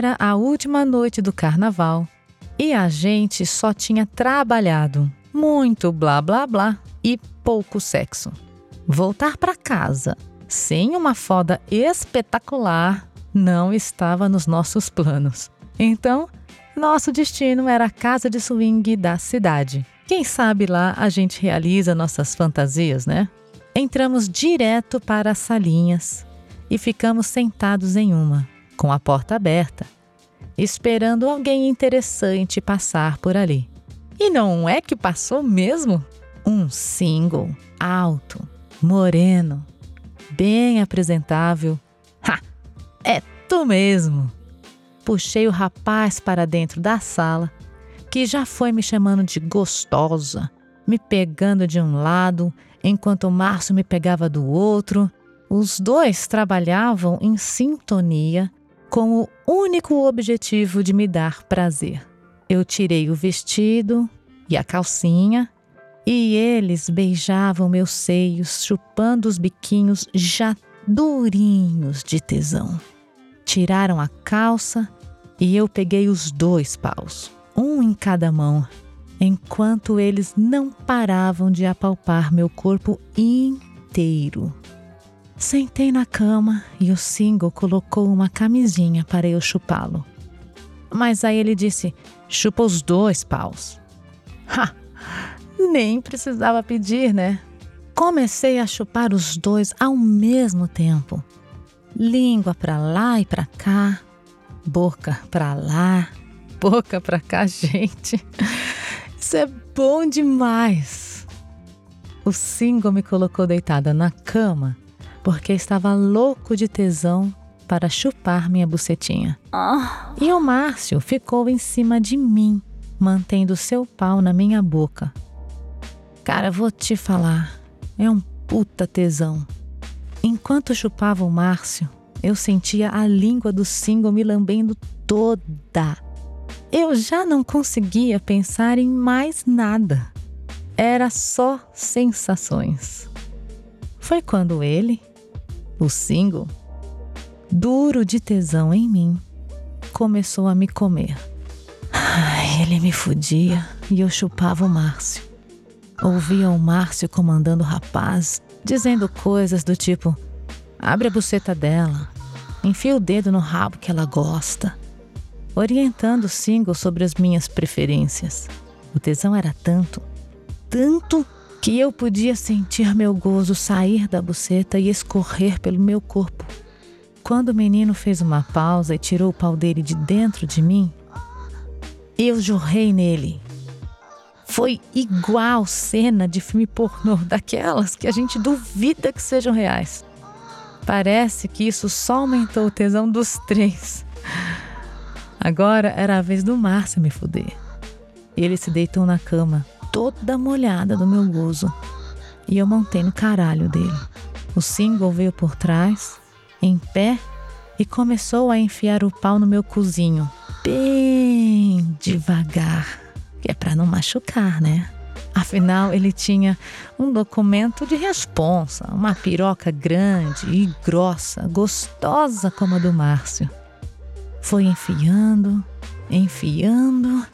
Era a última noite do carnaval e a gente só tinha trabalhado, muito blá blá blá e pouco sexo. Voltar para casa sem uma foda espetacular não estava nos nossos planos. Então, nosso destino era a casa de swing da cidade. Quem sabe lá a gente realiza nossas fantasias, né? Entramos direto para as salinhas e ficamos sentados em uma, com a porta aberta, esperando alguém interessante passar por ali. E não é que passou mesmo? Um single, alto, moreno, bem apresentável. Ha! É tu mesmo! Puxei o rapaz para dentro da sala, que já foi me chamando de gostosa, me pegando de um lado, enquanto o Márcio me pegava do outro. Os dois trabalhavam em sintonia com o único objetivo de me dar prazer. Eu tirei o vestido e a calcinha e eles beijavam meus seios, chupando os biquinhos já durinhos de tesão. Tiraram a calça e eu peguei os dois paus, um em cada mão, enquanto eles não paravam de apalpar meu corpo inteiro. Sentei na cama e o single colocou uma camisinha para eu chupá-lo. Mas aí ele disse: chupa os dois paus. Ha! Nem precisava pedir, né? Comecei a chupar os dois ao mesmo tempo. Língua para lá e para cá, boca para lá, boca para cá, gente. Isso é bom demais. O single me colocou deitada na cama porque estava louco de tesão para chupar minha bucetinha. E o Márcio ficou em cima de mim, mantendo seu pau na minha boca. Cara, vou te falar, é um puta tesão. Enquanto chupava o Márcio, eu sentia a língua do single me lambendo toda. Eu já não conseguia pensar em mais nada. Era só sensações. Foi quando ele, o single, duro de tesão em mim, começou a me comer. Ai, ele me fudia e eu chupava o Márcio. Ouvia o Márcio comandando o rapaz, dizendo coisas do tipo: abre a buceta dela, enfia o dedo no rabo que ela gosta, orientando o single sobre as minhas preferências. O tesão era tanto, tanto que eu podia sentir meu gozo sair da buceta e escorrer pelo meu corpo. Quando o menino fez uma pausa e tirou o pau dele de dentro de mim, eu jorrei nele foi igual cena de filme pornô, daquelas que a gente duvida que sejam reais. Parece que isso só aumentou o tesão dos três. Agora era a vez do Márcio me fuder. Ele se deitou na cama, toda molhada do meu gozo, e eu montei no caralho dele. O single veio por trás, em pé, e começou a enfiar o pau no meu cozinho, bem devagar que é para não machucar, né? Afinal, ele tinha um documento de responsa, uma piroca grande e grossa, gostosa como a do Márcio. Foi enfiando, enfiando.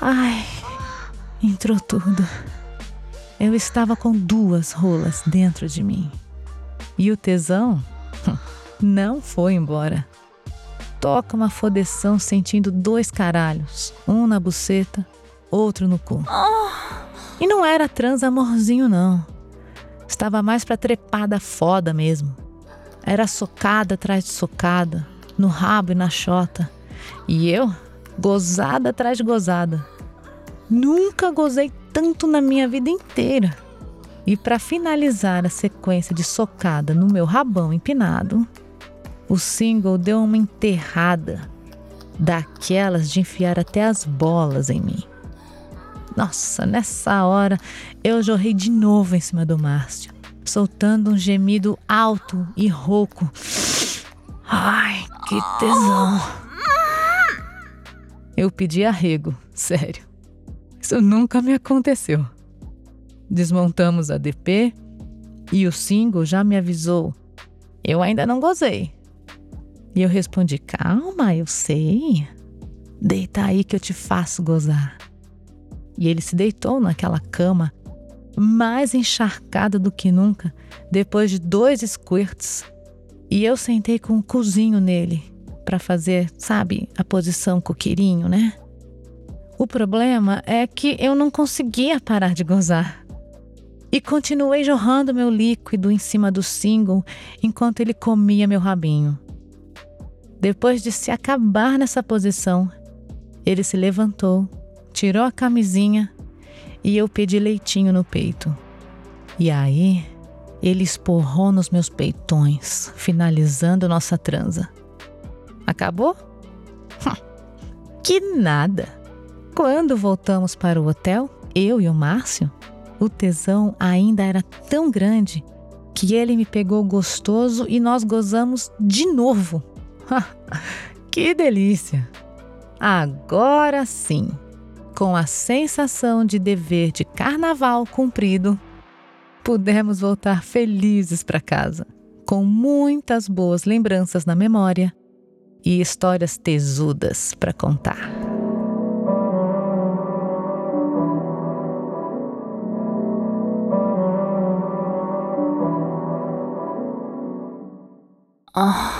Ai, entrou tudo. Eu estava com duas rolas dentro de mim. E o tesão não foi embora toca uma fodeção sentindo dois caralhos, um na buceta, outro no cu. E não era trans amorzinho, não. Estava mais pra trepada foda mesmo. Era socada atrás de socada, no rabo e na chota. E eu, gozada atrás de gozada. Nunca gozei tanto na minha vida inteira. E para finalizar a sequência de socada no meu rabão empinado, o single deu uma enterrada daquelas de enfiar até as bolas em mim. Nossa, nessa hora eu jorrei de novo em cima do Márcio, soltando um gemido alto e rouco. Ai, que tesão! Eu pedi arrego, sério. Isso nunca me aconteceu. Desmontamos a DP e o single já me avisou. Eu ainda não gozei. E eu respondi: Calma, eu sei. Deita aí que eu te faço gozar. E ele se deitou naquela cama, mais encharcada do que nunca, depois de dois squirts. E eu sentei com um cozinho nele, para fazer, sabe, a posição coqueirinho, né? O problema é que eu não conseguia parar de gozar. E continuei jorrando meu líquido em cima do single enquanto ele comia meu rabinho. Depois de se acabar nessa posição, ele se levantou tirou a camisinha e eu pedi leitinho no peito. E aí, ele esporrou nos meus peitões, finalizando nossa transa. Acabou? que nada! Quando voltamos para o hotel, eu e o Márcio, o tesão ainda era tão grande que ele me pegou gostoso e nós gozamos de novo. que delícia! Agora sim! com a sensação de dever de carnaval cumprido, pudemos voltar felizes para casa, com muitas boas lembranças na memória e histórias tesudas para contar. Ah.